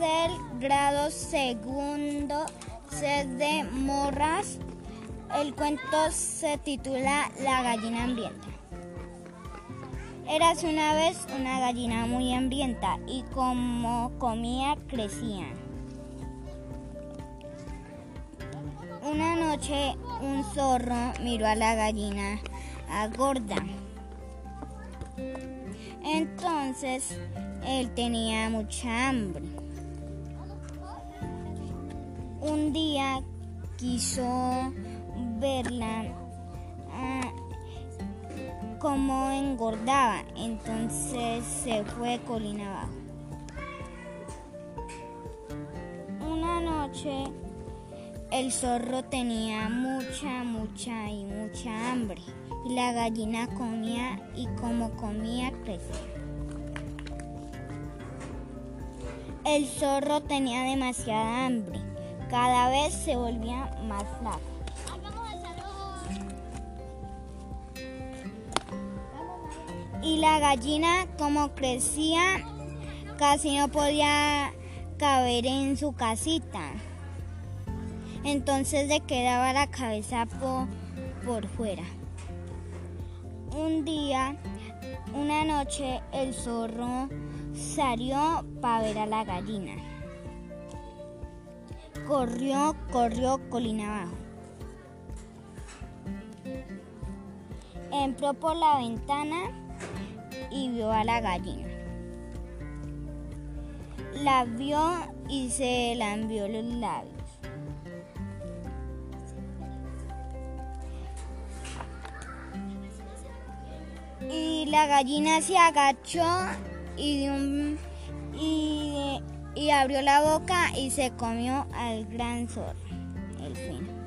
tercer grado segundo set de morras. El cuento se titula La gallina hambrienta. Eras una vez una gallina muy hambrienta y como comía crecía. Una noche un zorro miró a la gallina gorda. Entonces él tenía mucha hambre. Un día quiso verla ah, como engordaba, entonces se fue colina abajo. Una noche el zorro tenía mucha, mucha y mucha hambre y la gallina comía y como comía crecía. El zorro tenía demasiada hambre, cada vez se volvía más flaco. Y la gallina como crecía casi no podía caber en su casita. Entonces le quedaba la cabeza por fuera. Un día, una noche, el zorro salió para ver a la gallina. Corrió, corrió colina abajo. Entró por la ventana y vio a la gallina. La vio y se la envió los labios. y la gallina se agachó y, y, y abrió la boca y se comió al gran zorro. El fin.